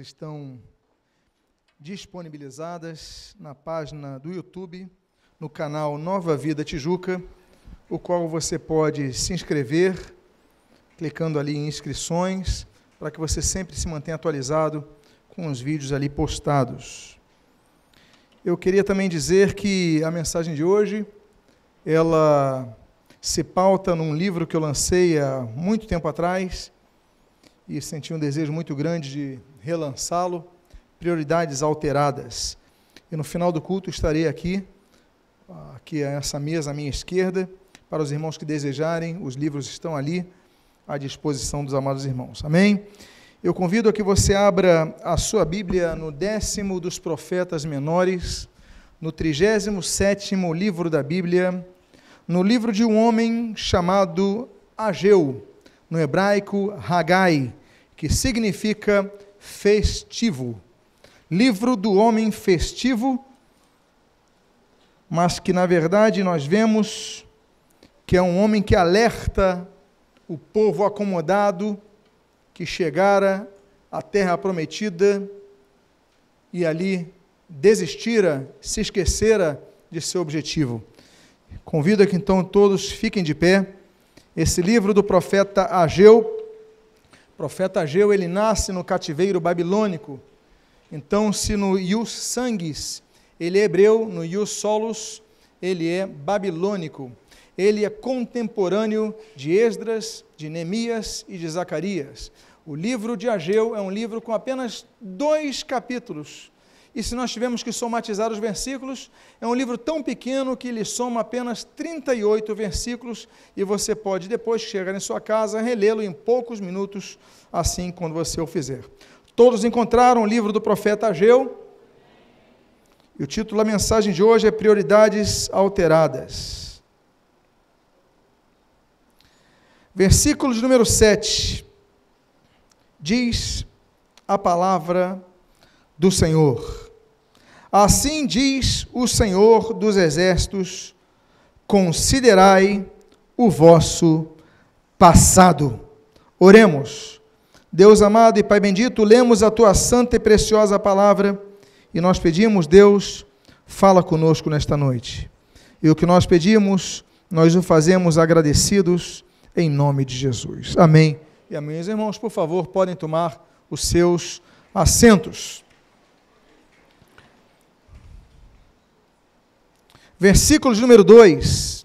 estão disponibilizadas na página do YouTube, no canal Nova Vida Tijuca, o qual você pode se inscrever, clicando ali em inscrições, para que você sempre se mantenha atualizado com os vídeos ali postados. Eu queria também dizer que a mensagem de hoje, ela se pauta num livro que eu lancei há muito tempo atrás e senti um desejo muito grande de relançá-lo, Prioridades Alteradas. E no final do culto estarei aqui, aqui a essa mesa à minha esquerda, para os irmãos que desejarem, os livros estão ali à disposição dos amados irmãos. Amém? Eu convido a que você abra a sua Bíblia no décimo dos profetas menores, no trigésimo sétimo livro da Bíblia, no livro de um homem chamado Ageu, no hebraico Hagai, que significa festivo. Livro do homem festivo, mas que na verdade nós vemos que é um homem que alerta o povo acomodado que chegara à terra prometida e ali desistira, se esquecera de seu objetivo. Convido que então todos fiquem de pé. Esse livro do profeta Ageu, profeta Ageu, ele nasce no cativeiro babilônico. Então, se no Ius Sanguis ele é hebreu, no Ius Solus ele é babilônico. Ele é contemporâneo de Esdras, de Neemias e de Zacarias. O livro de Ageu é um livro com apenas dois capítulos, e se nós tivermos que somatizar os versículos, é um livro tão pequeno que ele soma apenas 38 versículos e você pode, depois que chegar em sua casa, relê-lo em poucos minutos, assim quando você o fizer. Todos encontraram o livro do profeta Ageu. E o título da mensagem de hoje é Prioridades Alteradas. Versículo de número 7 diz a palavra do Senhor. Assim diz o Senhor dos Exércitos: considerai o vosso passado. Oremos. Deus amado e Pai bendito, lemos a tua santa e preciosa palavra e nós pedimos, Deus, fala conosco nesta noite. E o que nós pedimos, nós o fazemos agradecidos em nome de Jesus. Amém. E amém. Os irmãos, por favor, podem tomar os seus assentos. Versículo de número 2.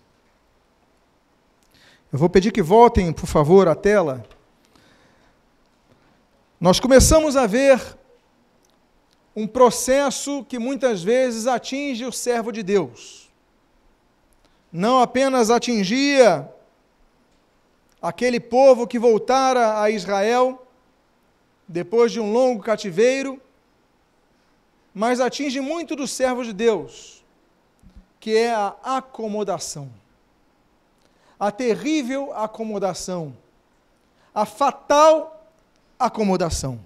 Eu vou pedir que voltem, por favor, à tela. Nós começamos a ver um processo que muitas vezes atinge o servo de Deus. Não apenas atingia aquele povo que voltara a Israel depois de um longo cativeiro, mas atinge muito dos servos de Deus que é a acomodação. A terrível acomodação. A fatal acomodação.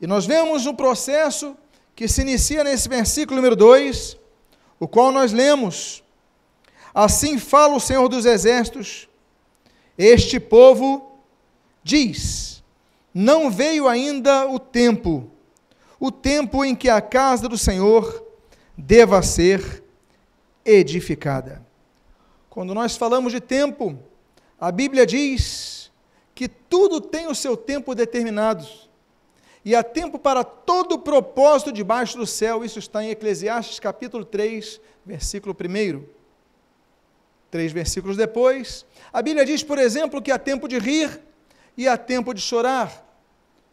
E nós vemos um processo que se inicia nesse versículo número 2, o qual nós lemos. Assim fala o Senhor dos Exércitos: Este povo diz: Não veio ainda o tempo, o tempo em que a casa do Senhor deva ser edificada. Quando nós falamos de tempo, a Bíblia diz que tudo tem o seu tempo determinado. E há tempo para todo propósito debaixo do céu. Isso está em Eclesiastes capítulo 3, versículo 1. Três versículos depois, a Bíblia diz, por exemplo, que há tempo de rir e há tempo de chorar.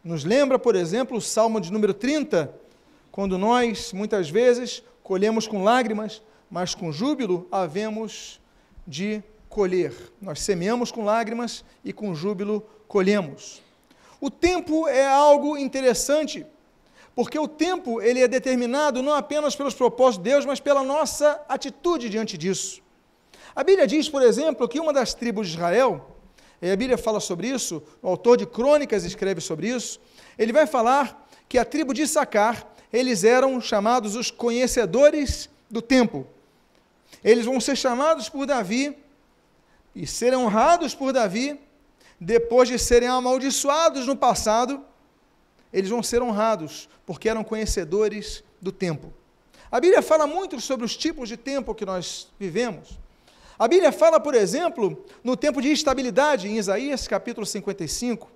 Nos lembra, por exemplo, o Salmo de número 30, quando nós, muitas vezes, colhemos com lágrimas mas com júbilo havemos de colher. Nós semeamos com lágrimas e com júbilo colhemos. O tempo é algo interessante, porque o tempo ele é determinado não apenas pelos propósitos de Deus, mas pela nossa atitude diante disso. A Bíblia diz, por exemplo, que uma das tribos de Israel, e a Bíblia fala sobre isso, o autor de Crônicas escreve sobre isso, ele vai falar que a tribo de Sacar, eles eram chamados os conhecedores do tempo eles vão ser chamados por Davi e serem honrados por Davi, depois de serem amaldiçoados no passado, eles vão ser honrados, porque eram conhecedores do tempo. A Bíblia fala muito sobre os tipos de tempo que nós vivemos. A Bíblia fala, por exemplo, no tempo de instabilidade, em Isaías capítulo 55.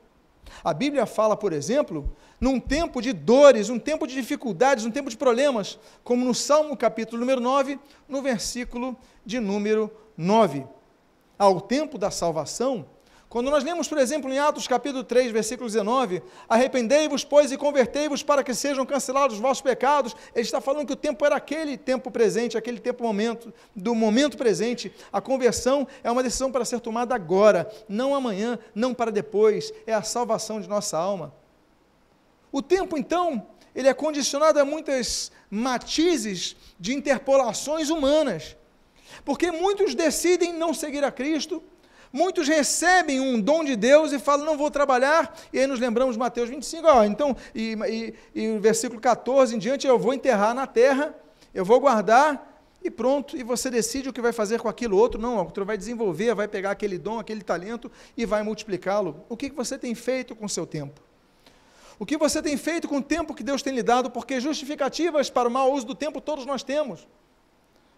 A Bíblia fala, por exemplo, num tempo de dores, um tempo de dificuldades, um tempo de problemas, como no Salmo capítulo número 9, no versículo de número 9. Ao tempo da salvação, quando nós lemos, por exemplo, em Atos capítulo 3, versículo 19, arrependei-vos, pois, e convertei-vos para que sejam cancelados os vossos pecados, ele está falando que o tempo era aquele tempo presente, aquele tempo momento, do momento presente. A conversão é uma decisão para ser tomada agora, não amanhã, não para depois, é a salvação de nossa alma. O tempo, então, ele é condicionado a muitas matizes de interpolações humanas, porque muitos decidem não seguir a Cristo, Muitos recebem um dom de Deus e falam, não vou trabalhar, e aí nos lembramos de Mateus 25, ó, então, e, e, e o versículo 14 em diante, eu vou enterrar na terra, eu vou guardar, e pronto, e você decide o que vai fazer com aquilo outro, não, outro vai desenvolver, vai pegar aquele dom, aquele talento e vai multiplicá-lo. O que você tem feito com o seu tempo? O que você tem feito com o tempo que Deus tem lhe dado? Porque justificativas para o mau uso do tempo todos nós temos.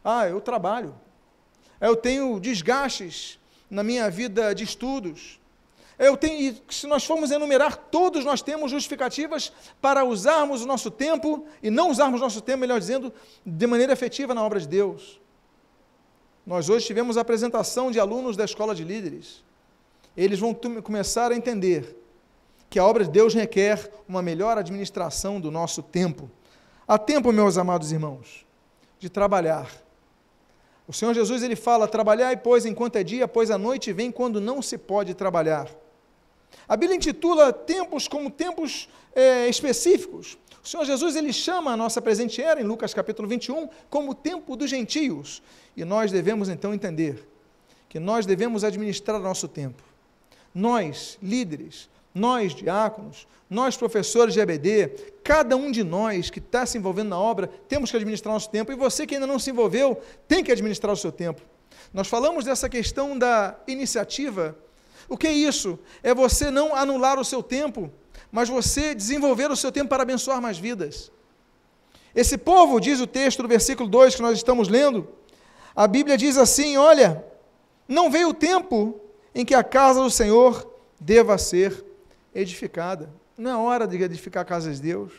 Ah, eu trabalho. Eu tenho desgastes na minha vida de estudos. Eu tenho, se nós formos enumerar, todos nós temos justificativas para usarmos o nosso tempo e não usarmos o nosso tempo, melhor dizendo, de maneira efetiva na obra de Deus. Nós hoje tivemos a apresentação de alunos da escola de líderes. Eles vão começar a entender que a obra de Deus requer uma melhor administração do nosso tempo. Há tempo, meus amados irmãos, de trabalhar o Senhor Jesus ele fala: trabalhai, pois, enquanto é dia, pois a noite vem quando não se pode trabalhar. A Bíblia intitula tempos como tempos é, específicos. O Senhor Jesus ele chama a nossa presente era, em Lucas capítulo 21, como o tempo dos gentios. E nós devemos então entender que nós devemos administrar nosso tempo. Nós, líderes, nós, diáconos, nós, professores de EBD, cada um de nós que está se envolvendo na obra, temos que administrar nosso tempo. E você que ainda não se envolveu, tem que administrar o seu tempo. Nós falamos dessa questão da iniciativa. O que é isso? É você não anular o seu tempo, mas você desenvolver o seu tempo para abençoar mais vidas. Esse povo, diz o texto do versículo 2 que nós estamos lendo, a Bíblia diz assim: Olha, não veio o tempo em que a casa do Senhor deva ser edificada. Não é hora de edificar casas de Deus.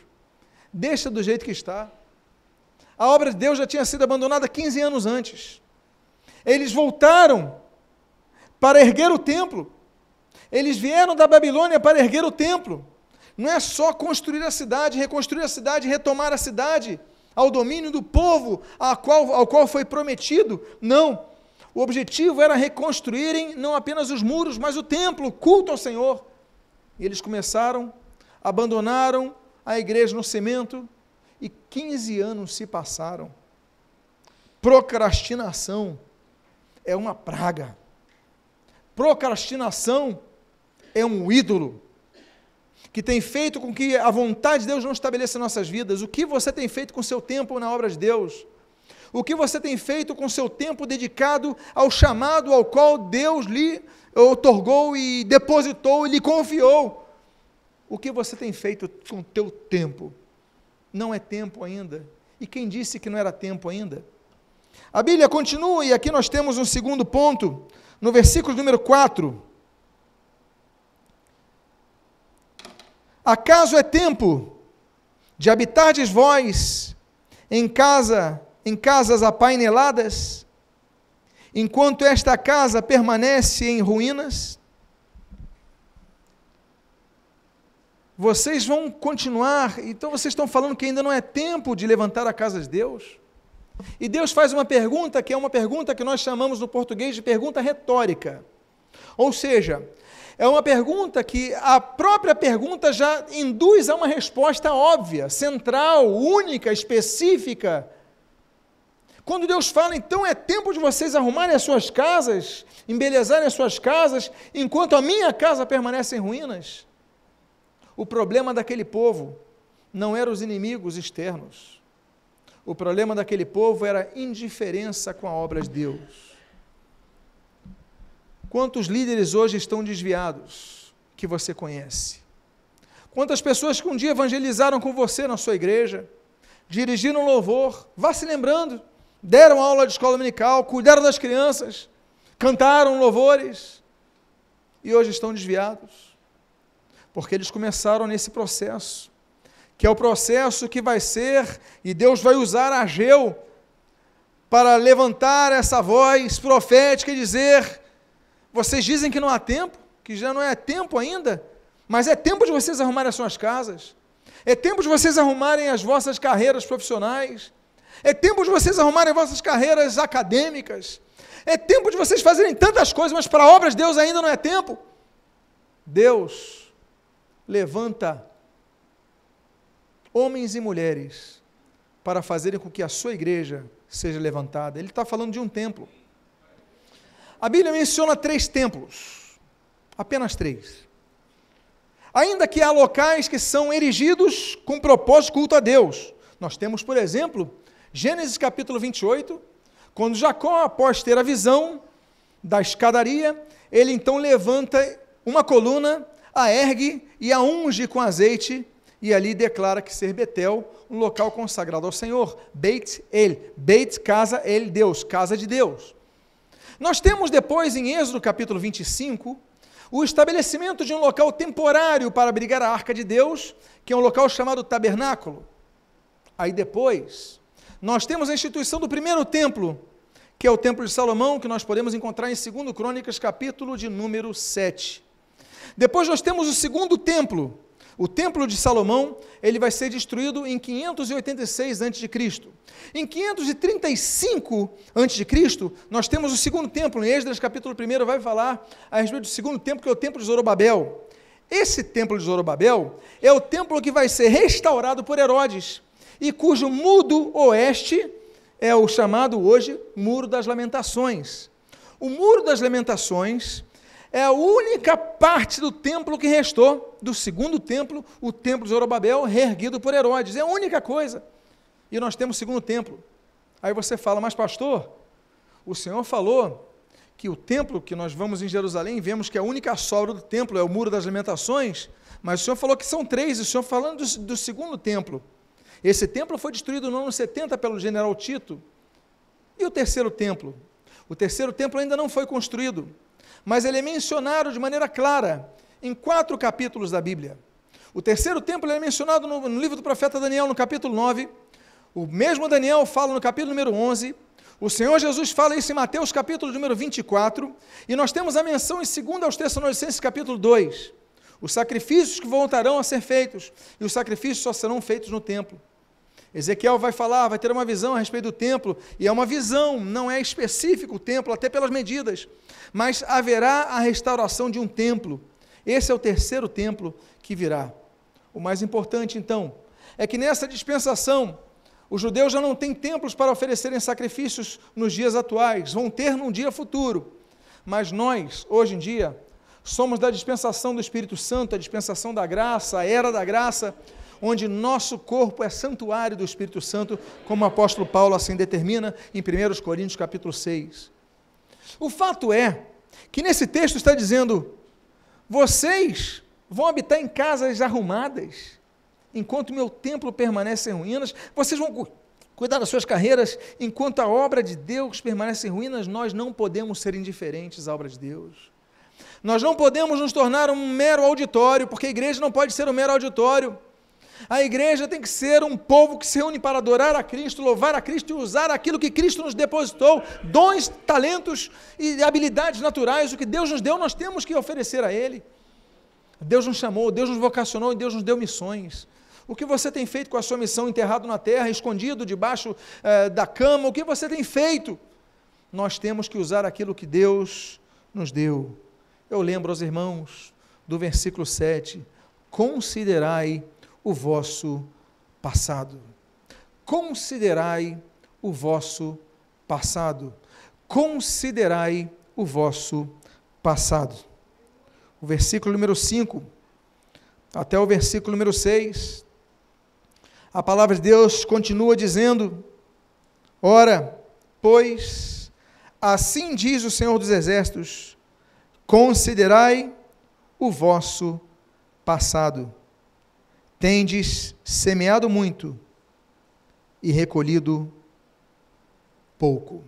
Deixa do jeito que está. A obra de Deus já tinha sido abandonada 15 anos antes. Eles voltaram para erguer o templo. Eles vieram da Babilônia para erguer o templo. Não é só construir a cidade, reconstruir a cidade, retomar a cidade ao domínio do povo ao qual, ao qual foi prometido. Não. O objetivo era reconstruírem não apenas os muros, mas o templo, o culto ao Senhor. E eles começaram, abandonaram a igreja no cimento e 15 anos se passaram. Procrastinação é uma praga. Procrastinação é um ídolo que tem feito com que a vontade de Deus não estabeleça nossas vidas. O que você tem feito com seu tempo na obra de Deus? O que você tem feito com seu tempo dedicado ao chamado ao qual Deus lhe otorgou e depositou e lhe confiou? O que você tem feito com o teu tempo? Não é tempo ainda. E quem disse que não era tempo ainda? A Bíblia continua, e aqui nós temos um segundo ponto, no versículo número 4. Acaso é tempo de habitardes vós em casa em casas apaineladas, enquanto esta casa permanece em ruínas? Vocês vão continuar, então vocês estão falando que ainda não é tempo de levantar a casa de Deus? E Deus faz uma pergunta que é uma pergunta que nós chamamos no português de pergunta retórica. Ou seja, é uma pergunta que a própria pergunta já induz a uma resposta óbvia, central, única, específica quando Deus fala, então é tempo de vocês arrumarem as suas casas, embelezarem as suas casas, enquanto a minha casa permanece em ruínas. O problema daquele povo não eram os inimigos externos. O problema daquele povo era indiferença com a obra de Deus. Quantos líderes hoje estão desviados que você conhece? Quantas pessoas que um dia evangelizaram com você na sua igreja, dirigiram louvor, vá se lembrando, deram aula de escola dominical, cuidaram das crianças, cantaram louvores e hoje estão desviados, porque eles começaram nesse processo, que é o processo que vai ser, e Deus vai usar Ageu para levantar essa voz profética e dizer: vocês dizem que não há tempo, que já não é tempo ainda, mas é tempo de vocês arrumarem as suas casas, é tempo de vocês arrumarem as vossas carreiras profissionais, é tempo de vocês arrumarem as vossas carreiras acadêmicas, é tempo de vocês fazerem tantas coisas, mas para obras de Deus ainda não é tempo. Deus levanta homens e mulheres para fazerem com que a sua igreja seja levantada. Ele está falando de um templo. A Bíblia menciona três templos, apenas três. Ainda que há locais que são erigidos com propósito culto a Deus. Nós temos, por exemplo, Gênesis capítulo 28, quando Jacó, após ter a visão da escadaria, ele então levanta uma coluna, a ergue e a unge com azeite, e ali declara que ser Betel, um local consagrado ao Senhor. Beit El, Beit, casa El, Deus, casa de Deus. Nós temos depois, em Êxodo capítulo 25, o estabelecimento de um local temporário para abrigar a arca de Deus, que é um local chamado tabernáculo. Aí depois, nós temos a instituição do primeiro templo, que é o Templo de Salomão, que nós podemos encontrar em 2 Crônicas, capítulo de número 7. Depois nós temos o segundo templo, o Templo de Salomão, ele vai ser destruído em 586 a.C. Em 535 a.C., nós temos o segundo templo, em Esdras capítulo 1 vai falar a respeito do segundo templo, que é o Templo de Zorobabel. Esse templo de Zorobabel é o templo que vai ser restaurado por Herodes e cujo mudo oeste é o chamado hoje Muro das Lamentações. O Muro das Lamentações é a única parte do templo que restou, do segundo templo, o templo de Zorobabel, reerguido por Herodes. É a única coisa. E nós temos o segundo templo. Aí você fala, mas pastor, o Senhor falou que o templo que nós vamos em Jerusalém, vemos que a única sobra do templo é o Muro das Lamentações, mas o Senhor falou que são três, o Senhor falando do, do segundo templo. Esse templo foi destruído no ano 70 pelo general Tito. E o terceiro templo? O terceiro templo ainda não foi construído, mas ele é mencionado de maneira clara em quatro capítulos da Bíblia. O terceiro templo é mencionado no, no livro do profeta Daniel, no capítulo 9. O mesmo Daniel fala no capítulo número 11. O Senhor Jesus fala isso em Mateus capítulo número 24. E nós temos a menção em 2 aos Tessalonicenses capítulo 2. Os sacrifícios que voltarão a ser feitos. E os sacrifícios só serão feitos no templo. Ezequiel vai falar, vai ter uma visão a respeito do templo, e é uma visão, não é específico o templo, até pelas medidas, mas haverá a restauração de um templo. Esse é o terceiro templo que virá. O mais importante, então, é que nessa dispensação, os judeus já não têm templos para oferecerem sacrifícios nos dias atuais, vão ter num dia futuro. Mas nós, hoje em dia, somos da dispensação do Espírito Santo, a dispensação da graça, a era da graça, onde nosso corpo é santuário do Espírito Santo, como o apóstolo Paulo assim determina em 1 Coríntios capítulo 6. O fato é que nesse texto está dizendo: vocês vão habitar em casas arrumadas, enquanto meu templo permanece em ruínas, vocês vão cuidar das suas carreiras, enquanto a obra de Deus permanece em ruínas, nós não podemos ser indiferentes à obra de Deus. Nós não podemos nos tornar um mero auditório, porque a igreja não pode ser um mero auditório. A igreja tem que ser um povo que se reúne para adorar a Cristo, louvar a Cristo e usar aquilo que Cristo nos depositou, dons, talentos e habilidades naturais, o que Deus nos deu, nós temos que oferecer a Ele. Deus nos chamou, Deus nos vocacionou e Deus nos deu missões. O que você tem feito com a sua missão enterrado na terra, escondido debaixo eh, da cama, o que você tem feito? Nós temos que usar aquilo que Deus nos deu. Eu lembro aos irmãos do versículo 7: considerai o vosso passado. Considerai o vosso passado. Considerai o vosso passado. O versículo número 5 até o versículo número 6. A palavra de Deus continua dizendo: Ora, pois, assim diz o Senhor dos Exércitos: considerai o vosso passado tendes semeado muito e recolhido pouco.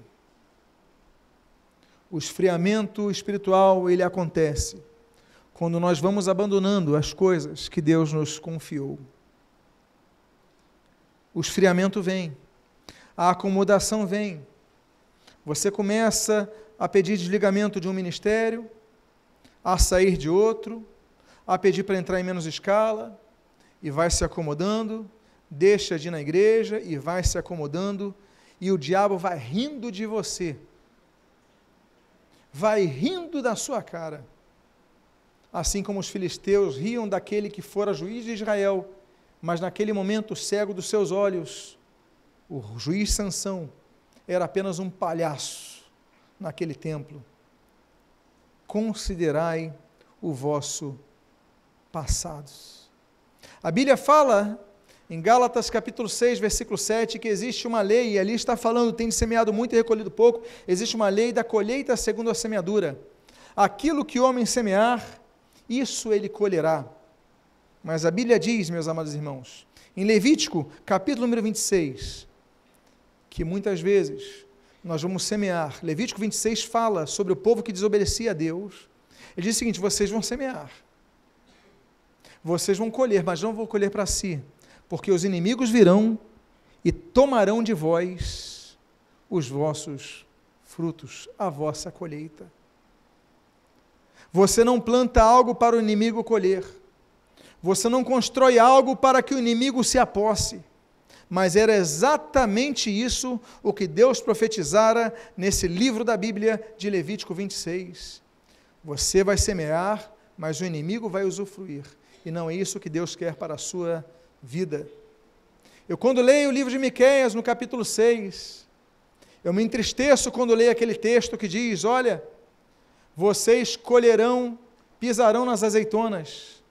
O esfriamento espiritual, ele acontece quando nós vamos abandonando as coisas que Deus nos confiou. O esfriamento vem, a acomodação vem. Você começa a pedir desligamento de um ministério, a sair de outro, a pedir para entrar em menos escala, e vai se acomodando, deixa de ir na igreja e vai se acomodando, e o diabo vai rindo de você vai rindo da sua cara. Assim como os filisteus riam daquele que fora juiz de Israel, mas naquele momento cego dos seus olhos, o juiz Sansão era apenas um palhaço naquele templo. Considerai o vosso passado. A Bíblia fala em Gálatas capítulo 6, versículo 7, que existe uma lei, e ali está falando, tem semeado muito e recolhido pouco, existe uma lei da colheita segundo a semeadura. Aquilo que o homem semear, isso ele colherá. Mas a Bíblia diz, meus amados irmãos, em Levítico, capítulo número 26, que muitas vezes nós vamos semear. Levítico 26 fala sobre o povo que desobedecia a Deus. Ele diz o seguinte: vocês vão semear, vocês vão colher, mas não vão colher para si, porque os inimigos virão e tomarão de vós os vossos frutos, a vossa colheita. Você não planta algo para o inimigo colher. Você não constrói algo para que o inimigo se aposse. Mas era exatamente isso o que Deus profetizara nesse livro da Bíblia de Levítico 26. Você vai semear, mas o inimigo vai usufruir. E não é isso que Deus quer para a sua vida. Eu, quando leio o livro de Miquéias, no capítulo 6, eu me entristeço quando leio aquele texto que diz: Olha, vocês colherão, pisarão nas azeitonas,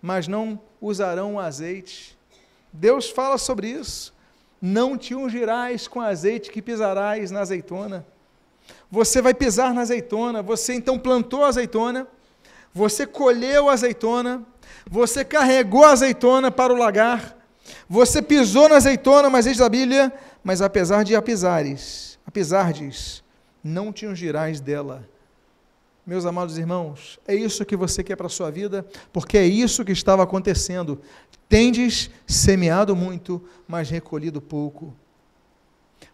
mas não usarão o azeite. Deus fala sobre isso. Não te ungirás com azeite que pisarás na azeitona. Você vai pisar na azeitona, você então plantou a azeitona, você colheu a azeitona, você carregou a azeitona para o lagar, você pisou na azeitona, mas diz a Bíblia, mas apesar de a pisares, apesardes, não te ungirás dela. Meus amados irmãos, é isso que você quer para a sua vida, porque é isso que estava acontecendo. Tendes semeado muito, mas recolhido pouco.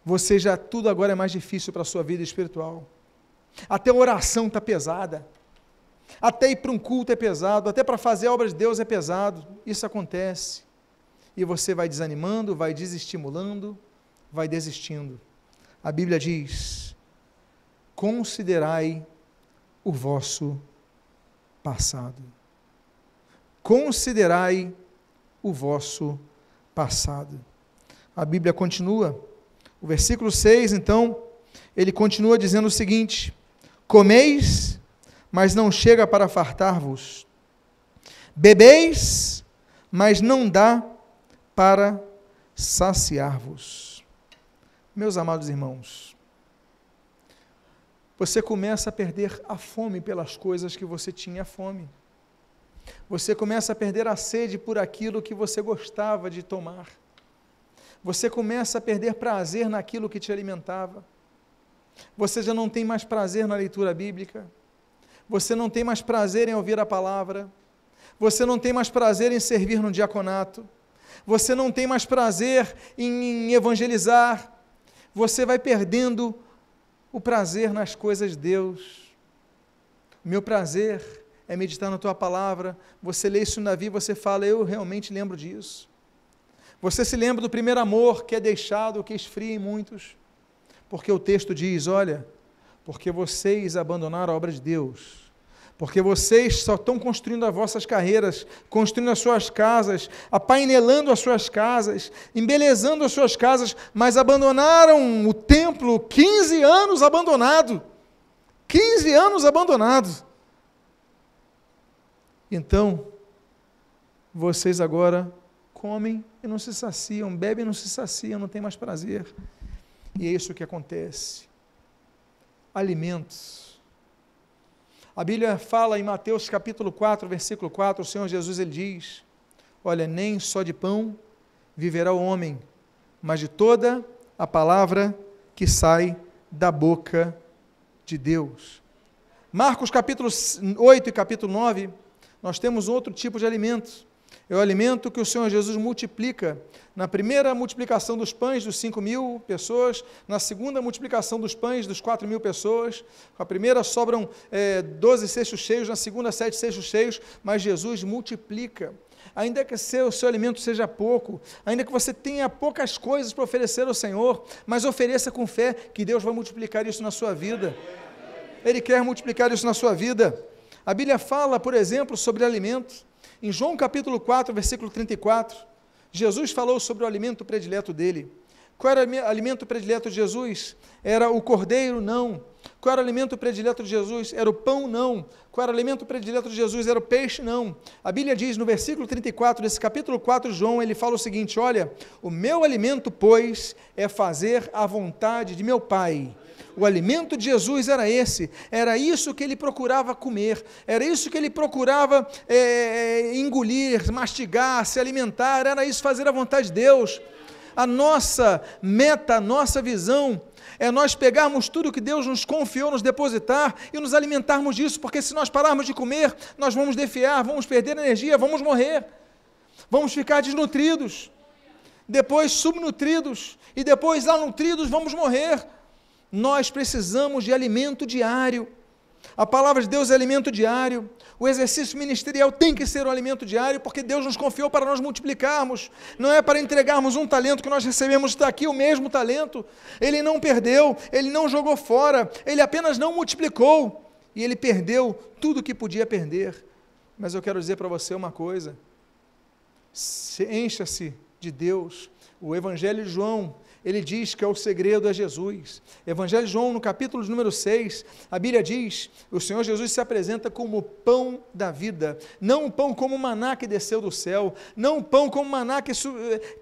Você já tudo agora é mais difícil para a sua vida espiritual. Até a oração está pesada. Até ir para um culto é pesado, até para fazer a obra de Deus é pesado. Isso acontece. E você vai desanimando, vai desestimulando, vai desistindo. A Bíblia diz: considerai o vosso passado. Considerai o vosso passado. A Bíblia continua, o versículo 6, então, ele continua dizendo o seguinte: Comeis mas não chega para fartar-vos. Bebeis, mas não dá para saciar-vos. Meus amados irmãos, você começa a perder a fome pelas coisas que você tinha fome. Você começa a perder a sede por aquilo que você gostava de tomar. Você começa a perder prazer naquilo que te alimentava. Você já não tem mais prazer na leitura bíblica você não tem mais prazer em ouvir a palavra, você não tem mais prazer em servir no diaconato, você não tem mais prazer em evangelizar, você vai perdendo o prazer nas coisas de Deus. Meu prazer é meditar na tua palavra. Você lê isso na vida, você fala, eu realmente lembro disso. Você se lembra do primeiro amor que é deixado, que esfria em muitos, porque o texto diz: olha, porque vocês abandonaram a obra de Deus, porque vocês só estão construindo as vossas carreiras, construindo as suas casas, apainelando as suas casas, embelezando as suas casas, mas abandonaram o templo 15 anos abandonado. 15 anos abandonado. Então, vocês agora comem e não se saciam, bebem e não se saciam, não tem mais prazer. E é isso que acontece. Alimentos a Bíblia fala em Mateus capítulo 4, versículo 4, o Senhor Jesus ele diz: Olha, nem só de pão viverá o homem, mas de toda a palavra que sai da boca de Deus. Marcos capítulo 8 e capítulo 9, nós temos outro tipo de alimento. É o alimento que o Senhor Jesus multiplica. Na primeira multiplicação dos pães dos cinco mil pessoas, na segunda multiplicação dos pães dos quatro mil pessoas. A primeira sobram é, doze cestos cheios, na segunda sete cestos cheios, mas Jesus multiplica ainda que seu, o seu alimento seja pouco, ainda que você tenha poucas coisas para oferecer ao Senhor, mas ofereça com fé que Deus vai multiplicar isso na sua vida. Ele quer multiplicar isso na sua vida. A Bíblia fala, por exemplo, sobre alimentos. Em João capítulo 4, versículo 34, Jesus falou sobre o alimento predileto dele. Qual era o alimento predileto de Jesus? Era o cordeiro? Não. Qual era o alimento predileto de Jesus? Era o pão? Não. Qual era o alimento predileto de Jesus? Era o peixe? Não. A Bíblia diz no versículo 34 desse capítulo 4 de João, ele fala o seguinte: Olha, o meu alimento, pois, é fazer a vontade de meu Pai. O alimento de Jesus era esse, era isso que ele procurava comer, era isso que ele procurava é, engolir, mastigar, se alimentar, era isso, fazer a vontade de Deus. A nossa meta, a nossa visão é nós pegarmos tudo que Deus nos confiou, nos depositar e nos alimentarmos disso, porque se nós pararmos de comer, nós vamos defiar, vamos perder energia, vamos morrer, vamos ficar desnutridos, depois subnutridos e depois nutridos vamos morrer. Nós precisamos de alimento diário. A palavra de Deus é alimento diário. O exercício ministerial tem que ser um alimento diário, porque Deus nos confiou para nós multiplicarmos. Não é para entregarmos um talento que nós recebemos, está aqui o mesmo talento. Ele não perdeu, ele não jogou fora, ele apenas não multiplicou. E ele perdeu tudo que podia perder. Mas eu quero dizer para você uma coisa: encha-se de Deus. O Evangelho de João ele diz que é o segredo é Jesus. Evangelho de João, no capítulo número 6, a Bíblia diz: o Senhor Jesus se apresenta como o pão da vida, não um pão como o maná que desceu do céu, não um pão como o maná que,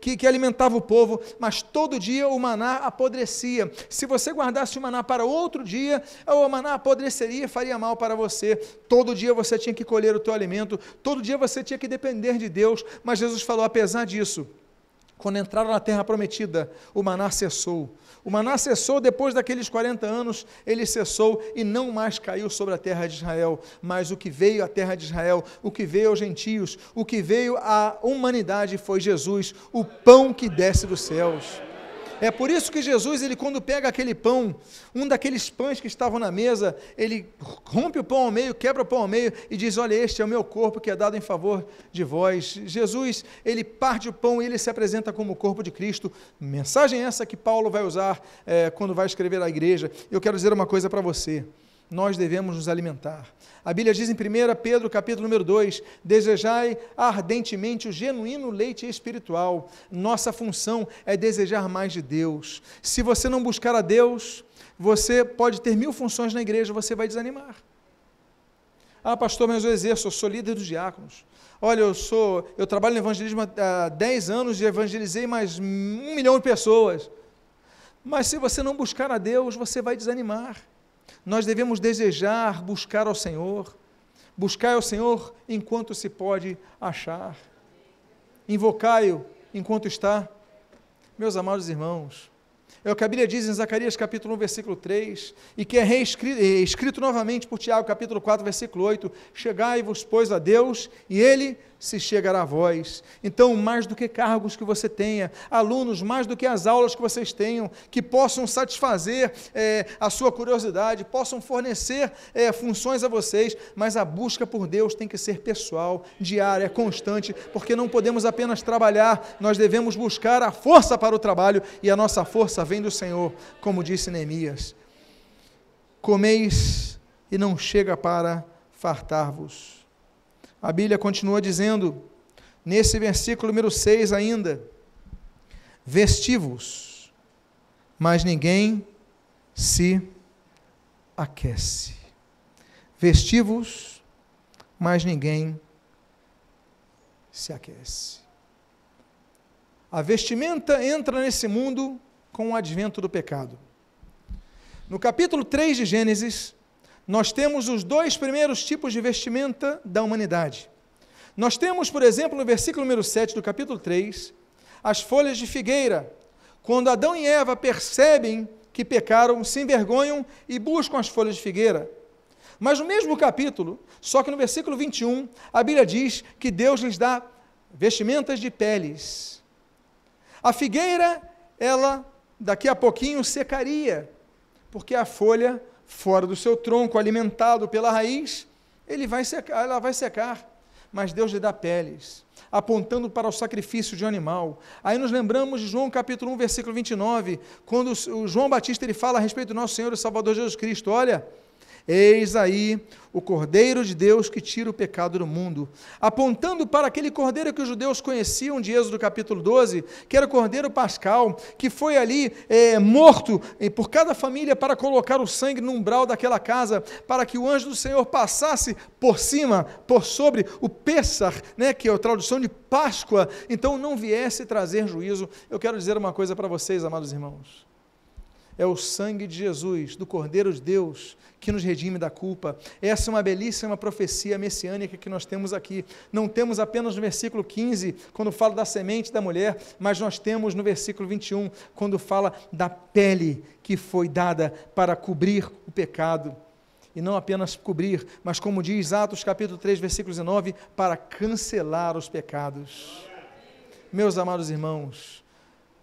que, que alimentava o povo, mas todo dia o maná apodrecia. Se você guardasse o maná para outro dia, o maná apodreceria e faria mal para você. Todo dia você tinha que colher o teu alimento, todo dia você tinha que depender de Deus, mas Jesus falou: apesar disso, quando entraram na terra prometida, o maná cessou. O maná cessou depois daqueles 40 anos, ele cessou e não mais caiu sobre a terra de Israel. Mas o que veio à terra de Israel, o que veio aos gentios, o que veio à humanidade foi Jesus, o pão que desce dos céus. É por isso que Jesus, ele quando pega aquele pão, um daqueles pães que estavam na mesa, ele rompe o pão ao meio, quebra o pão ao meio e diz: Olha, este é o meu corpo que é dado em favor de vós. Jesus, ele parte o pão e ele se apresenta como o corpo de Cristo. Mensagem essa que Paulo vai usar é, quando vai escrever à igreja. Eu quero dizer uma coisa para você nós devemos nos alimentar. A Bíblia diz em 1 Pedro, capítulo número 2, desejai ardentemente o genuíno leite espiritual. Nossa função é desejar mais de Deus. Se você não buscar a Deus, você pode ter mil funções na igreja, você vai desanimar. Ah, pastor, mas eu exerço, eu sou líder dos diáconos. Olha, eu sou, eu trabalho no evangelismo há 10 anos e evangelizei mais um milhão de pessoas. Mas se você não buscar a Deus, você vai desanimar. Nós devemos desejar buscar ao Senhor, buscar ao Senhor enquanto se pode achar, invocai-o enquanto está. Meus amados irmãos, é o que a Bíblia diz em Zacarias capítulo 1, versículo 3, e que é reescrito, é escrito novamente por Tiago capítulo 4, versículo 8, chegai-vos, pois, a Deus, e Ele se chegará a vós. Então, mais do que cargos que você tenha, alunos, mais do que as aulas que vocês tenham, que possam satisfazer é, a sua curiosidade, possam fornecer é, funções a vocês, mas a busca por Deus tem que ser pessoal, diária, constante, porque não podemos apenas trabalhar, nós devemos buscar a força para o trabalho, e a nossa força vem do Senhor, como disse Neemias. Comeis e não chega para fartar-vos a Bíblia continua dizendo, nesse versículo número 6 ainda: vestivos, mas ninguém se aquece. Vestivos, mas ninguém se aquece. A vestimenta entra nesse mundo com o advento do pecado. No capítulo 3 de Gênesis, nós temos os dois primeiros tipos de vestimenta da humanidade. Nós temos, por exemplo, no versículo número 7 do capítulo 3, as folhas de figueira. Quando Adão e Eva percebem que pecaram, se envergonham e buscam as folhas de figueira. Mas no mesmo capítulo, só que no versículo 21, a Bíblia diz que Deus lhes dá vestimentas de peles. A figueira, ela daqui a pouquinho secaria, porque a folha fora do seu tronco, alimentado pela raiz, ele vai secar, ela vai secar. Mas Deus lhe dá peles, apontando para o sacrifício de um animal. Aí nos lembramos de João capítulo 1, versículo 29, quando o João Batista ele fala a respeito do nosso Senhor e Salvador Jesus Cristo. Olha, Eis aí o Cordeiro de Deus que tira o pecado do mundo, apontando para aquele Cordeiro que os judeus conheciam de Êxodo capítulo 12, que era o Cordeiro Pascal, que foi ali é, morto por cada família para colocar o sangue no umbral daquela casa, para que o anjo do Senhor passasse por cima, por sobre o Pessar, né, que é a tradução de Páscoa, então não viesse trazer juízo. Eu quero dizer uma coisa para vocês, amados irmãos. É o sangue de Jesus, do Cordeiro de Deus, que nos redime da culpa. Essa é uma belíssima profecia messiânica que nós temos aqui. Não temos apenas no versículo 15, quando fala da semente da mulher, mas nós temos no versículo 21, quando fala da pele que foi dada para cobrir o pecado. E não apenas cobrir, mas como diz Atos capítulo 3, versículo 19, para cancelar os pecados. Meus amados irmãos,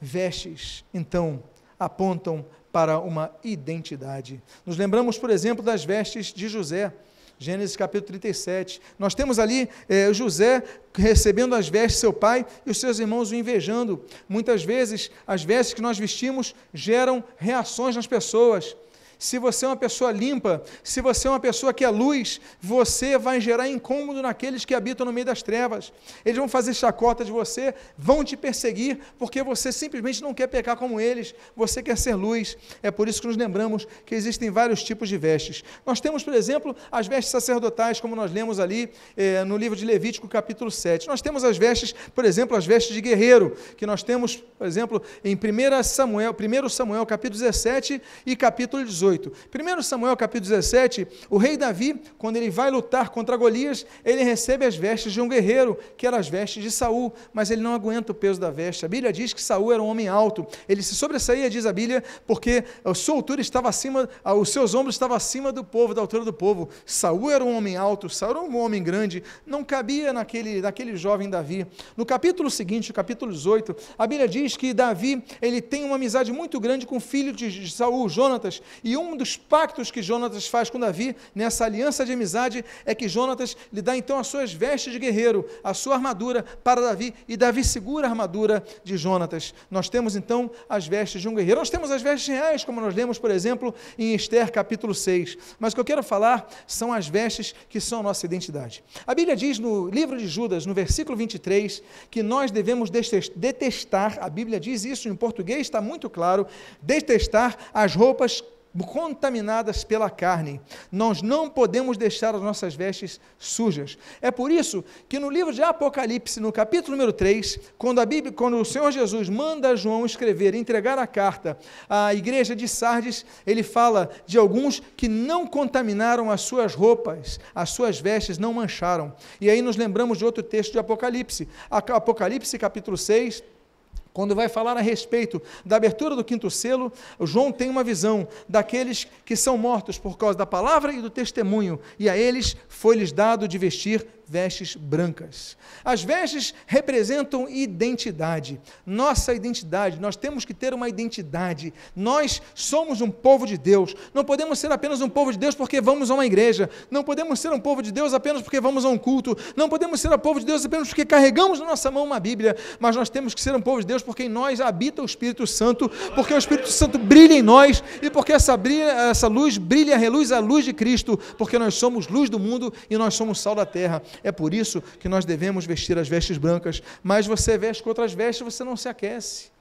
vestes, então, apontam para uma identidade. Nos lembramos, por exemplo, das vestes de José. Gênesis capítulo 37. Nós temos ali eh, José recebendo as vestes de seu pai e os seus irmãos o invejando. Muitas vezes, as vestes que nós vestimos geram reações nas pessoas. Se você é uma pessoa limpa, se você é uma pessoa que é luz, você vai gerar incômodo naqueles que habitam no meio das trevas. Eles vão fazer chacota de você, vão te perseguir, porque você simplesmente não quer pecar como eles, você quer ser luz. É por isso que nos lembramos que existem vários tipos de vestes. Nós temos, por exemplo, as vestes sacerdotais, como nós lemos ali eh, no livro de Levítico, capítulo 7. Nós temos as vestes, por exemplo, as vestes de guerreiro, que nós temos, por exemplo, em 1 Samuel, 1 Samuel, capítulo 17 e capítulo 18. 18. 1 Samuel capítulo 17, o rei Davi, quando ele vai lutar contra Golias, ele recebe as vestes de um guerreiro, que eram as vestes de Saul, mas ele não aguenta o peso da veste. A Bíblia diz que Saul era um homem alto. Ele se sobressaía, diz a Bíblia, porque a sua altura estava acima, os seus ombros estavam acima do povo, da altura do povo. Saul era um homem alto, Saul era um homem grande, não cabia naquele, naquele jovem Davi. No capítulo seguinte, capítulo 18, a Bíblia diz que Davi, ele tem uma amizade muito grande com o filho de Saul, Jonatas, e um dos pactos que Jonatas faz com Davi, nessa aliança de amizade, é que Jonatas lhe dá então as suas vestes de guerreiro, a sua armadura para Davi, e Davi segura a armadura de Jonatas. Nós temos então as vestes de um guerreiro. Nós temos as vestes reais, como nós lemos, por exemplo, em Esther capítulo 6. Mas o que eu quero falar são as vestes que são a nossa identidade. A Bíblia diz no livro de Judas, no versículo 23, que nós devemos detestar, a Bíblia diz isso em português, está muito claro, detestar as roupas contaminadas pela carne. Nós não podemos deixar as nossas vestes sujas. É por isso que no livro de Apocalipse, no capítulo número 3, quando a Bíblia, quando o Senhor Jesus manda João escrever, entregar a carta à igreja de Sardes, ele fala de alguns que não contaminaram as suas roupas, as suas vestes não mancharam. E aí nos lembramos de outro texto de Apocalipse, Apocalipse capítulo 6, quando vai falar a respeito da abertura do quinto selo, João tem uma visão daqueles que são mortos por causa da palavra e do testemunho, e a eles foi-lhes dado de vestir vestes brancas. As vestes representam identidade, nossa identidade. Nós temos que ter uma identidade. Nós somos um povo de Deus. Não podemos ser apenas um povo de Deus porque vamos a uma igreja. Não podemos ser um povo de Deus apenas porque vamos a um culto. Não podemos ser um povo de Deus apenas porque carregamos na nossa mão uma Bíblia. Mas nós temos que ser um povo de Deus porque em nós habita o Espírito Santo, porque o Espírito Santo brilha em nós e porque essa, brilha, essa luz brilha, reluz a luz de Cristo, porque nós somos luz do mundo e nós somos sal da terra. É por isso que nós devemos vestir as vestes brancas. Mas você veste com outras vestes, você não se aquece.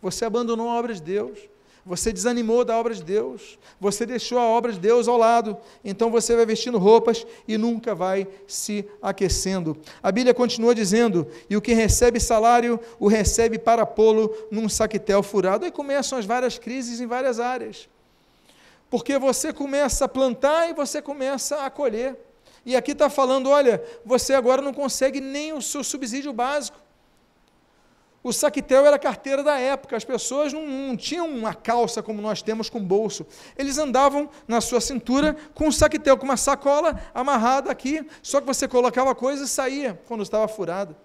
Você abandonou a obra de Deus. Você desanimou da obra de Deus. Você deixou a obra de Deus ao lado. Então você vai vestindo roupas e nunca vai se aquecendo. A Bíblia continua dizendo: e o que recebe salário, o recebe para pô-lo num saquetel furado. Aí começam as várias crises em várias áreas. Porque você começa a plantar e você começa a colher. E aqui está falando: olha, você agora não consegue nem o seu subsídio básico. O saquetel era a carteira da época, as pessoas não, não, tinham uma calça como nós temos com bolso. Eles andavam na sua cintura com um saquetel, com uma sacola amarrada aqui, só que você colocava a coisa e saía quando estava furado.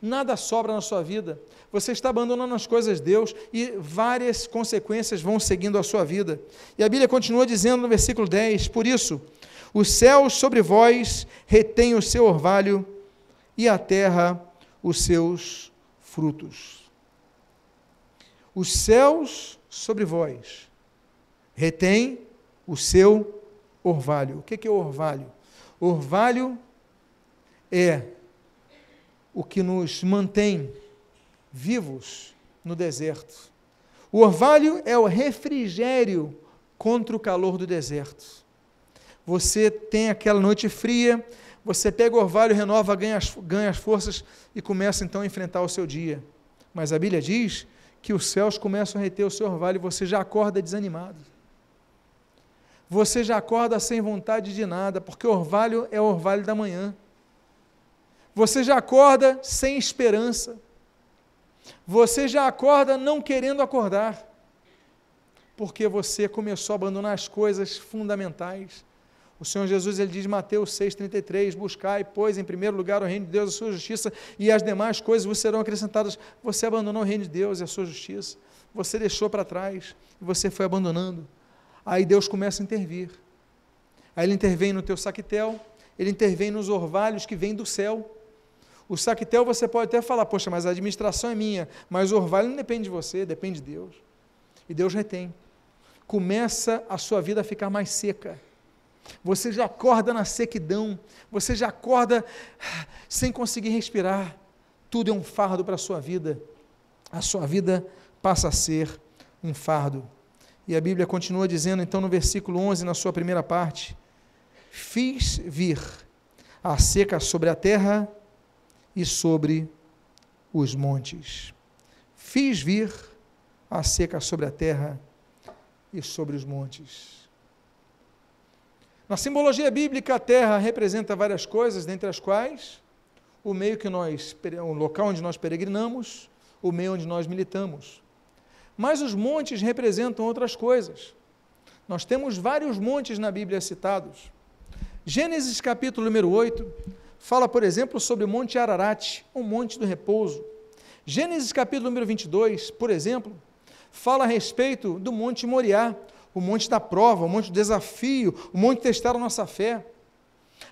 Nada sobra na sua vida. Você está abandonando as coisas de Deus e várias consequências vão seguindo a sua vida. E a Bíblia continua dizendo no versículo 10: Por isso, os céus sobre vós retêm o seu orvalho e a terra os seus frutos. Os céus sobre vós retêm o seu orvalho. O que é orvalho? Orvalho é o que nos mantém vivos no deserto. O orvalho é o refrigério contra o calor do deserto. Você tem aquela noite fria, você pega o orvalho, renova, ganha as, ganha as forças e começa então a enfrentar o seu dia. Mas a Bíblia diz que os céus começam a reter o seu orvalho e você já acorda desanimado. Você já acorda sem vontade de nada, porque o orvalho é o orvalho da manhã. Você já acorda sem esperança. Você já acorda não querendo acordar. Porque você começou a abandonar as coisas fundamentais. O Senhor Jesus ele diz em Mateus 6,33: Buscai, pois, em primeiro lugar o reino de Deus, a sua justiça, e as demais coisas vos serão acrescentadas. Você abandonou o reino de Deus e a sua justiça. Você deixou para trás e você foi abandonando. Aí Deus começa a intervir. Aí ele intervém no teu saquetel, ele intervém nos orvalhos que vêm do céu. O saquetel você pode até falar, poxa, mas a administração é minha, mas o orvalho não depende de você, depende de Deus. E Deus retém. Começa a sua vida a ficar mais seca. Você já acorda na sequidão, você já acorda sem conseguir respirar. Tudo é um fardo para a sua vida. A sua vida passa a ser um fardo. E a Bíblia continua dizendo, então, no versículo 11, na sua primeira parte: Fiz vir a seca sobre a terra e sobre os montes. Fiz vir a seca sobre a terra e sobre os montes. Na simbologia bíblica, a terra representa várias coisas, dentre as quais o meio que nós, o local onde nós peregrinamos, o meio onde nós militamos. Mas os montes representam outras coisas. Nós temos vários montes na Bíblia citados. Gênesis capítulo número 8 fala, por exemplo, sobre o Monte Ararat, o Monte do Repouso. Gênesis capítulo número 22, por exemplo, fala a respeito do Monte Moriá, o Monte da Prova, o Monte do Desafio, o Monte Testar a Nossa Fé.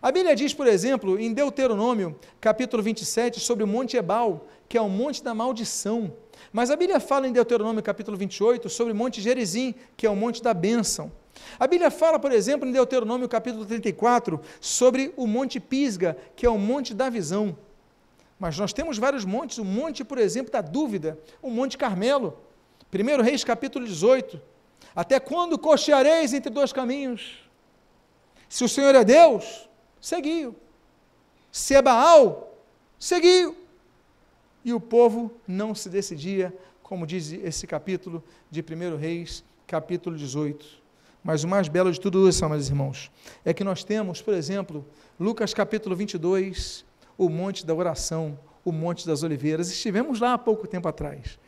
A Bíblia diz, por exemplo, em Deuteronômio, capítulo 27, sobre o Monte Ebal, que é o Monte da Maldição. Mas a Bíblia fala em Deuteronômio, capítulo 28, sobre o Monte Gerizim, que é o Monte da Bênção. A Bíblia fala, por exemplo, em Deuteronômio capítulo 34, sobre o Monte Pisga, que é o Monte da Visão. Mas nós temos vários montes, o monte, por exemplo, da dúvida, o Monte Carmelo. 1 Reis capítulo 18. Até quando cocheareis entre dois caminhos? Se o Senhor é Deus, seguiu. Se é Baal, seguiu. E o povo não se decidia, como diz esse capítulo de 1 Reis, capítulo 18. Mas o mais belo de tudo isso, meus irmãos, é que nós temos, por exemplo, Lucas capítulo 22, o Monte da Oração, o Monte das Oliveiras. Estivemos lá há pouco tempo atrás.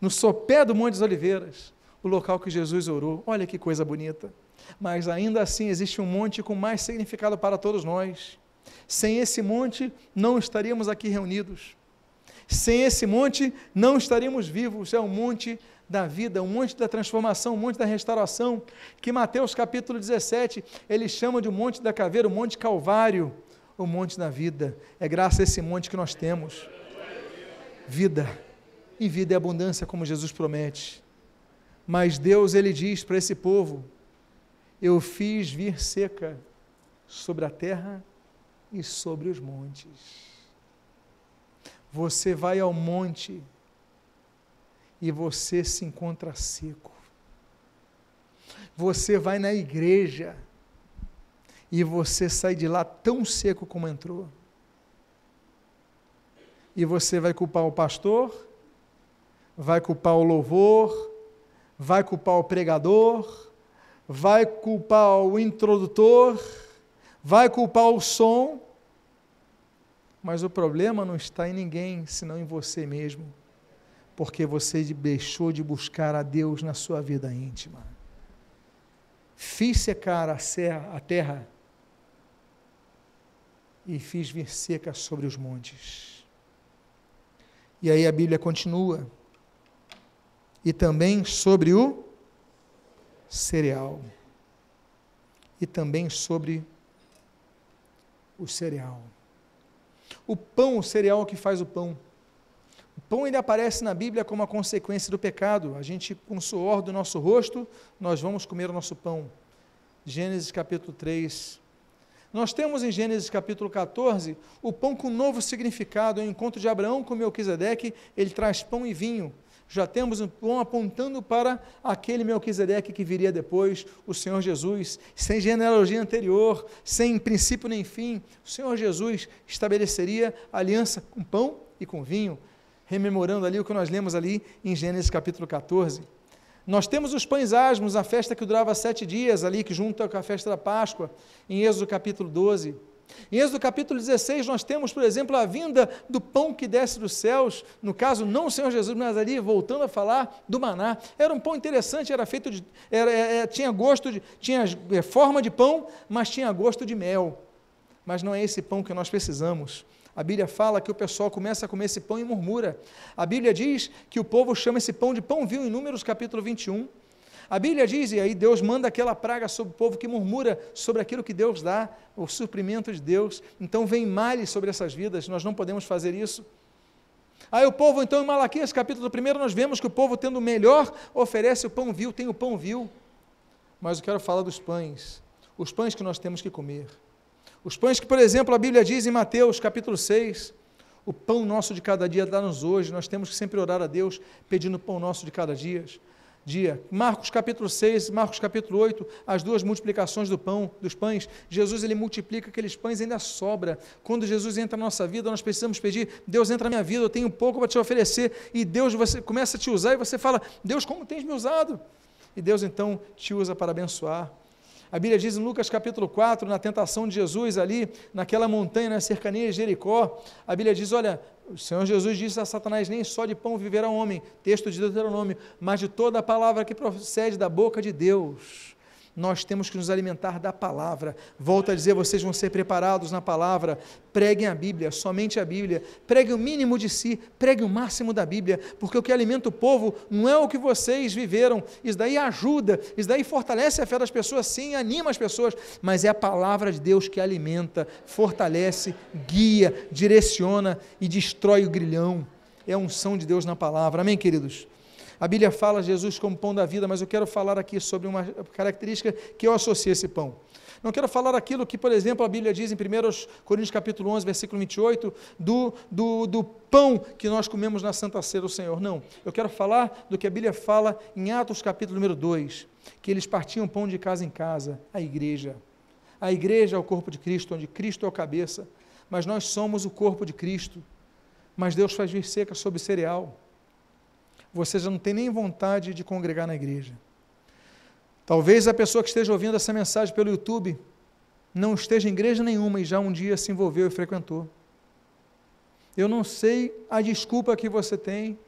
No sopé do Monte das Oliveiras, o local que Jesus orou. Olha que coisa bonita. Mas ainda assim existe um monte com mais significado para todos nós. Sem esse monte, não estaríamos aqui reunidos. Sem esse monte, não estaríamos vivos. É um monte da vida, um monte da transformação, um monte da restauração, que Mateus capítulo 17, ele chama de um monte da caveira, o um monte Calvário, o monte da vida. É graças a esse monte que nós temos vida. E vida é abundância, como Jesus promete. Mas Deus, ele diz para esse povo: Eu fiz vir seca sobre a terra e sobre os montes. Você vai ao monte e você se encontra seco. Você vai na igreja e você sai de lá tão seco como entrou. E você vai culpar o pastor, vai culpar o louvor, vai culpar o pregador, vai culpar o introdutor, vai culpar o som, mas o problema não está em ninguém, senão em você mesmo, porque você deixou de buscar a Deus na sua vida íntima. Fiz secar a, serra, a terra e fiz vir seca sobre os montes. E aí a Bíblia continua. E também sobre o cereal. E também sobre o cereal. O pão, o cereal que faz o pão. O pão ele aparece na Bíblia como a consequência do pecado. A gente, com o suor do nosso rosto, nós vamos comer o nosso pão. Gênesis capítulo 3. Nós temos em Gênesis capítulo 14 o pão com novo significado. O encontro de Abraão com Melquisedeque, ele traz pão e vinho já temos um pão apontando para aquele Melquisedeque que viria depois, o Senhor Jesus, sem genealogia anterior, sem princípio nem fim, o Senhor Jesus estabeleceria aliança com pão e com vinho, rememorando ali o que nós lemos ali em Gênesis capítulo 14. Nós temos os pães asmos, a festa que durava sete dias ali, que junta com a festa da Páscoa, em Êxodo capítulo 12. Em Êxodo capítulo 16, nós temos, por exemplo, a vinda do pão que desce dos céus, no caso, não o Senhor Jesus, mas ali, voltando a falar do maná. Era um pão interessante, era feito de. Era, é, é tinha gosto de. tinha é, forma de pão, mas tinha gosto de mel. Mas não é esse pão que nós precisamos. A Bíblia fala que o pessoal começa a comer esse pão e murmura. A Bíblia diz que o povo chama esse pão de pão vil em Números capítulo 21. A Bíblia diz, e aí Deus manda aquela praga sobre o povo que murmura sobre aquilo que Deus dá, o suprimento de Deus. Então vem males sobre essas vidas, nós não podemos fazer isso. Aí o povo, então, em Malaquias capítulo 1, nós vemos que o povo, tendo o melhor, oferece o pão vil, tem o pão vil. Mas eu quero falar dos pães, os pães que nós temos que comer. Os pães que, por exemplo, a Bíblia diz em Mateus capítulo 6, o pão nosso de cada dia dá-nos hoje, nós temos que sempre orar a Deus pedindo o pão nosso de cada dia dia. Marcos capítulo 6, Marcos capítulo 8, as duas multiplicações do pão, dos pães. Jesus ele multiplica aqueles pães ainda sobra. Quando Jesus entra na nossa vida, nós precisamos pedir: Deus entra na minha vida, eu tenho pouco para te oferecer. E Deus você começa a te usar e você fala: Deus, como tens me usado? E Deus então te usa para abençoar. A Bíblia diz em Lucas capítulo 4, na tentação de Jesus ali, naquela montanha, na cercania de Jericó, a Bíblia diz: Olha, o Senhor Jesus disse a Satanás: Nem só de pão viverá o homem, texto de Deuteronômio, mas de toda a palavra que procede da boca de Deus nós temos que nos alimentar da palavra. Volto a dizer, vocês vão ser preparados na palavra. Preguem a Bíblia, somente a Bíblia. Preguem o mínimo de si, preguem o máximo da Bíblia, porque o que alimenta o povo não é o que vocês viveram. Isso daí ajuda, isso daí fortalece a fé das pessoas, sim, anima as pessoas, mas é a palavra de Deus que alimenta, fortalece, guia, direciona e destrói o grilhão. É a unção de Deus na palavra. Amém, queridos? A Bíblia fala Jesus como pão da vida, mas eu quero falar aqui sobre uma característica que eu associo a esse pão. Não quero falar aquilo que, por exemplo, a Bíblia diz em 1 Coríntios capítulo 11, versículo 28, do, do, do pão que nós comemos na Santa Ceia do Senhor. Não, eu quero falar do que a Bíblia fala em Atos capítulo número 2, que eles partiam pão de casa em casa, a igreja. A igreja é o corpo de Cristo, onde Cristo é o cabeça, mas nós somos o corpo de Cristo. Mas Deus faz vir seca sobre cereal você já não tem nem vontade de congregar na igreja. Talvez a pessoa que esteja ouvindo essa mensagem pelo YouTube não esteja em igreja nenhuma e já um dia se envolveu e frequentou. Eu não sei a desculpa que você tem,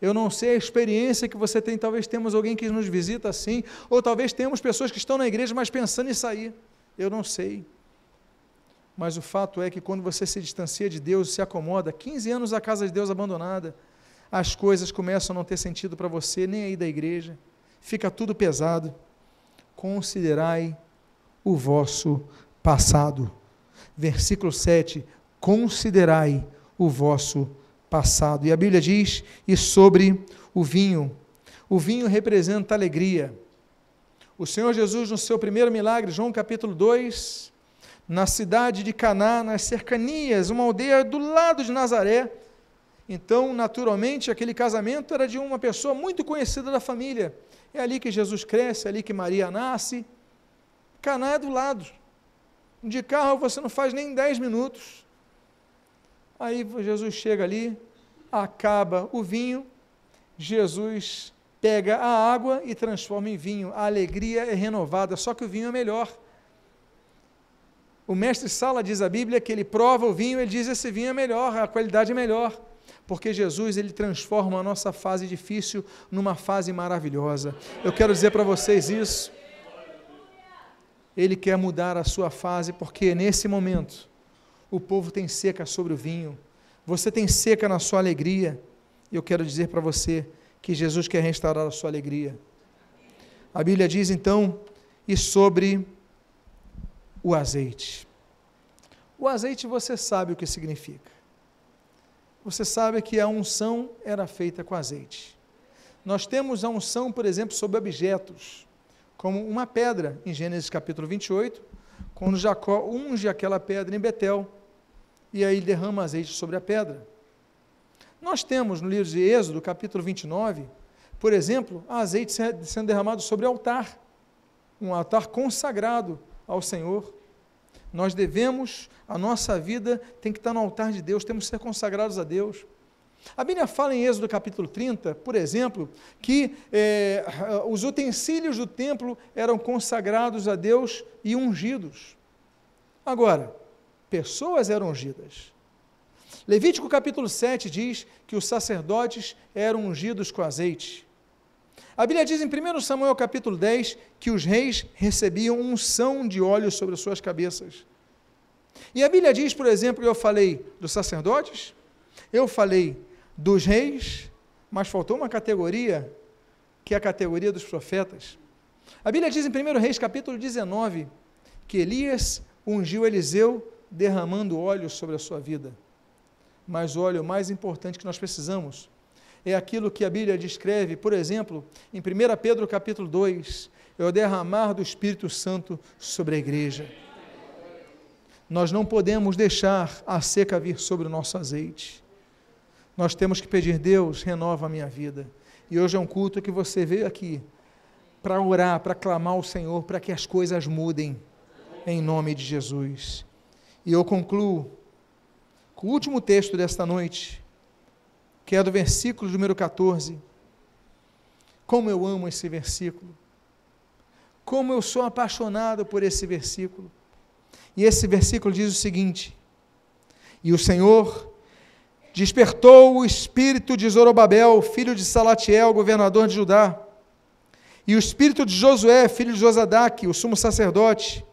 eu não sei a experiência que você tem. Talvez temos alguém que nos visita assim, ou talvez temos pessoas que estão na igreja, mas pensando em sair. Eu não sei. Mas o fato é que quando você se distancia de Deus, se acomoda, 15 anos a casa de Deus abandonada, as coisas começam a não ter sentido para você, nem aí da igreja, fica tudo pesado. Considerai o vosso passado. Versículo 7: Considerai o vosso passado. E a Bíblia diz: e sobre o vinho. O vinho representa alegria. O Senhor Jesus, no seu primeiro milagre, João capítulo 2, na cidade de Caná, nas cercanias, uma aldeia do lado de Nazaré, então, naturalmente, aquele casamento era de uma pessoa muito conhecida da família. É ali que Jesus cresce, é ali que Maria nasce. Caná é do lado. De carro você não faz nem 10 minutos. Aí Jesus chega ali, acaba o vinho, Jesus pega a água e transforma em vinho. A alegria é renovada, só que o vinho é melhor. o mestre Sala diz a Bíblia que ele prova o vinho, ele diz esse vinho é melhor, a qualidade é melhor. Porque Jesus ele transforma a nossa fase difícil numa fase maravilhosa. Eu quero dizer para vocês isso. Ele quer mudar a sua fase, porque nesse momento o povo tem seca sobre o vinho, você tem seca na sua alegria. E eu quero dizer para você que Jesus quer restaurar a sua alegria. A Bíblia diz então, e sobre o azeite. O azeite você sabe o que significa. Você sabe que a unção era feita com azeite. Nós temos a unção, por exemplo, sobre objetos, como uma pedra, em Gênesis capítulo 28, quando Jacó unge aquela pedra em Betel, e aí derrama azeite sobre a pedra. Nós temos no livro de Êxodo, capítulo 29, por exemplo, azeite sendo derramado sobre o altar, um altar consagrado ao Senhor. Nós devemos, a nossa vida tem que estar no altar de Deus, temos que ser consagrados a Deus. A Bíblia fala em Êxodo capítulo 30, por exemplo, que é, os utensílios do templo eram consagrados a Deus e ungidos. Agora, pessoas eram ungidas. Levítico capítulo 7 diz que os sacerdotes eram ungidos com azeite. A Bíblia diz em 1 Samuel capítulo 10 que os reis recebiam unção de óleo sobre as suas cabeças. E a Bíblia diz, por exemplo, eu falei dos sacerdotes, eu falei dos reis, mas faltou uma categoria, que é a categoria dos profetas. A Bíblia diz em 1 Reis capítulo 19 que Elias ungiu Eliseu derramando óleo sobre a sua vida. Mas o óleo mais importante que nós precisamos é aquilo que a Bíblia descreve, por exemplo, em 1 Pedro capítulo 2, é o derramar do Espírito Santo sobre a igreja. Nós não podemos deixar a seca vir sobre o nosso azeite. Nós temos que pedir, Deus, renova a minha vida. E hoje é um culto que você veio aqui para orar, para clamar ao Senhor, para que as coisas mudem, em nome de Jesus. E eu concluo com o último texto desta noite, que é do versículo número 14. Como eu amo esse versículo. Como eu sou apaixonado por esse versículo. E esse versículo diz o seguinte: E o Senhor despertou o espírito de Zorobabel, filho de Salatiel, governador de Judá, e o espírito de Josué, filho de Josadaque, o sumo sacerdote,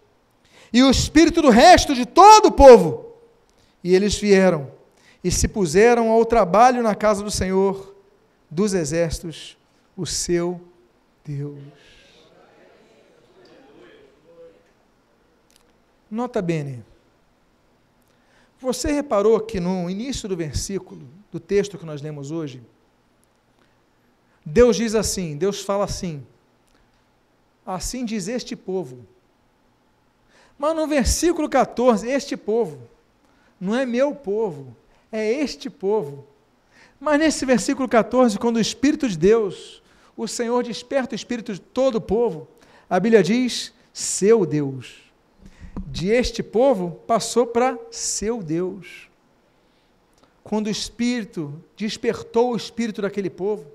e o espírito do resto de todo o povo. E eles vieram e se puseram ao trabalho na casa do Senhor dos exércitos, o seu Deus. Nota bene. Você reparou que no início do versículo, do texto que nós lemos hoje, Deus diz assim, Deus fala assim, assim diz este povo. Mas no versículo 14, este povo, não é meu povo, é este povo. Mas nesse versículo 14, quando o Espírito de Deus, o Senhor desperta o Espírito de todo o povo, a Bíblia diz: seu Deus. De este povo passou para seu Deus. Quando o Espírito despertou o Espírito daquele povo,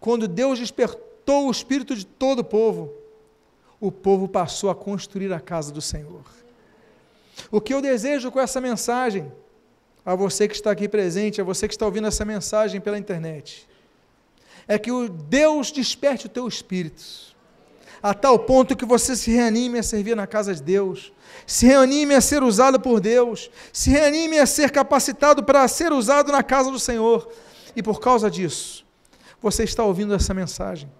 quando Deus despertou o Espírito de todo o povo, o povo passou a construir a casa do Senhor. O que eu desejo com essa mensagem a você que está aqui presente, a você que está ouvindo essa mensagem pela internet, é que o Deus desperte o teu espírito, a tal ponto que você se reanime a servir na casa de Deus, se reanime a ser usado por Deus, se reanime a ser capacitado para ser usado na casa do Senhor. E por causa disso, você está ouvindo essa mensagem.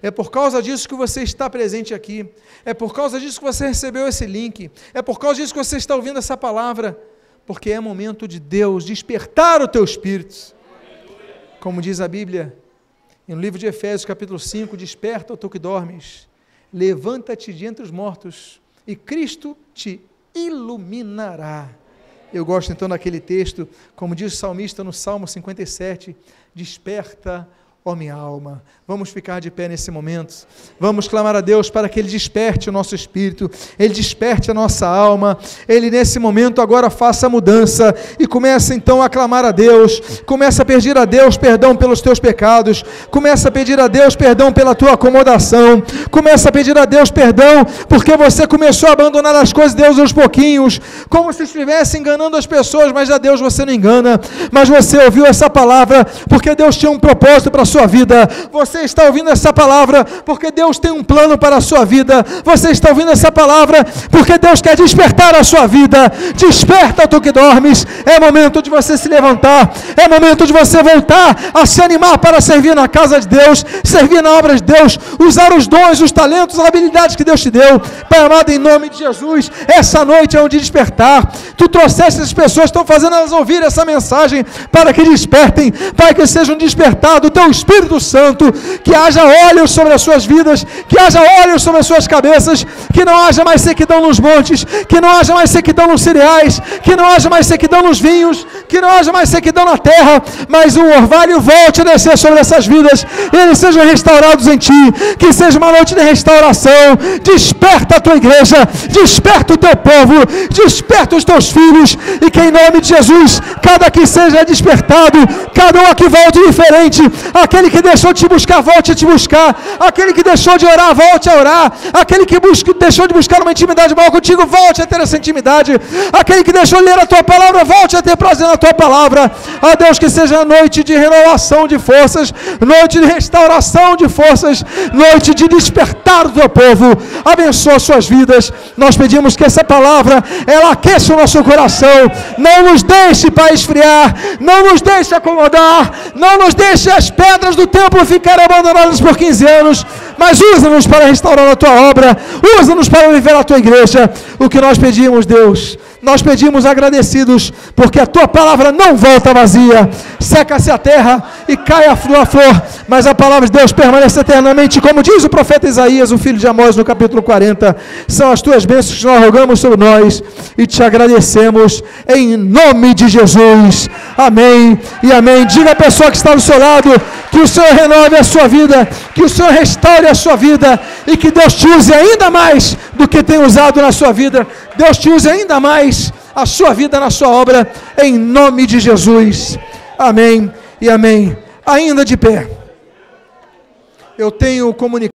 É por causa disso que você está presente aqui. É por causa disso que você recebeu esse link. É por causa disso que você está ouvindo essa palavra porque é momento de Deus despertar o teu espírito. Como diz a Bíblia, no livro de Efésios, capítulo 5, desperta, tu que dormes, levanta-te de entre os mortos, e Cristo te iluminará. Eu gosto então daquele texto, como diz o salmista no Salmo 57, desperta, ó oh, minha alma. Vamos ficar de pé nesse momento. Vamos clamar a Deus para que Ele desperte o nosso espírito, Ele desperte a nossa alma. Ele, nesse momento, agora faça a mudança e começa então a clamar a Deus. Começa a pedir a Deus perdão pelos teus pecados. Começa a pedir a Deus perdão pela tua acomodação. Começa a pedir a Deus perdão porque você começou a abandonar as coisas de Deus aos pouquinhos, como se estivesse enganando as pessoas, mas a Deus você não engana. Mas você ouviu essa palavra porque Deus tinha um propósito para a sua vida. Você está ouvindo essa palavra porque Deus tem um plano para a sua vida. Você está ouvindo essa palavra porque Deus quer despertar a sua vida. Desperta tu que dormes. É momento de você se levantar. É momento de você voltar a se animar para servir na casa de Deus, servir na obra de Deus, usar os dons, os talentos, as habilidades que Deus te deu. Pai amado, em nome de Jesus, essa noite é um dia de despertar. Tu trouxeste as pessoas, estão fazendo elas ouvir essa mensagem para que despertem, para que sejam despertados. O teu Espírito Santo que haja olhos sobre as suas vidas, que haja olhos sobre as suas cabeças, que não haja mais sequidão nos montes, que não haja mais sequidão nos cereais, que não haja mais sequidão nos vinhos, que não haja mais sequidão na terra, mas o orvalho volte a descer sobre essas vidas, e eles sejam restaurados em ti, que seja uma noite de restauração. Desperta a tua igreja, desperta o teu povo, desperta os teus filhos, e que em nome de Jesus, cada que seja despertado, cada um aqui volte diferente, aquele que deixou de te buscar, volte a te buscar. Aquele que deixou de orar, volte a orar. Aquele que deixou de buscar uma intimidade maior contigo, volte a ter essa intimidade. Aquele que deixou de ler a tua palavra, volte a ter prazer na tua palavra. A Deus que seja noite de renovação de forças, noite de restauração de forças, noite de despertar do teu povo. Abençoa suas vidas. Nós pedimos que essa palavra ela aqueça o nosso coração. Não nos deixe para esfriar, não nos deixe acomodar, não nos deixe as pedras do templo ficaram abandonados por 15 anos, mas usa-nos para restaurar a tua obra, usa-nos para viver a tua igreja. O que nós pedimos, Deus, nós pedimos agradecidos, porque a tua palavra não volta vazia, seca-se a terra e cai a flor, a flor, mas a palavra de Deus permanece eternamente, como diz o profeta Isaías, o filho de Amós, no capítulo 40. São as tuas bênçãos que nós rogamos sobre nós e te agradecemos em nome de Jesus. Amém e amém. Diga à pessoa que está do seu lado que o Senhor renove a sua vida, que o Senhor restaure a sua vida e que Deus te use ainda mais do que tem usado na sua vida. Deus te use ainda mais a sua vida na sua obra, em nome de Jesus. Amém e amém. Ainda de pé. Eu tenho comunicado.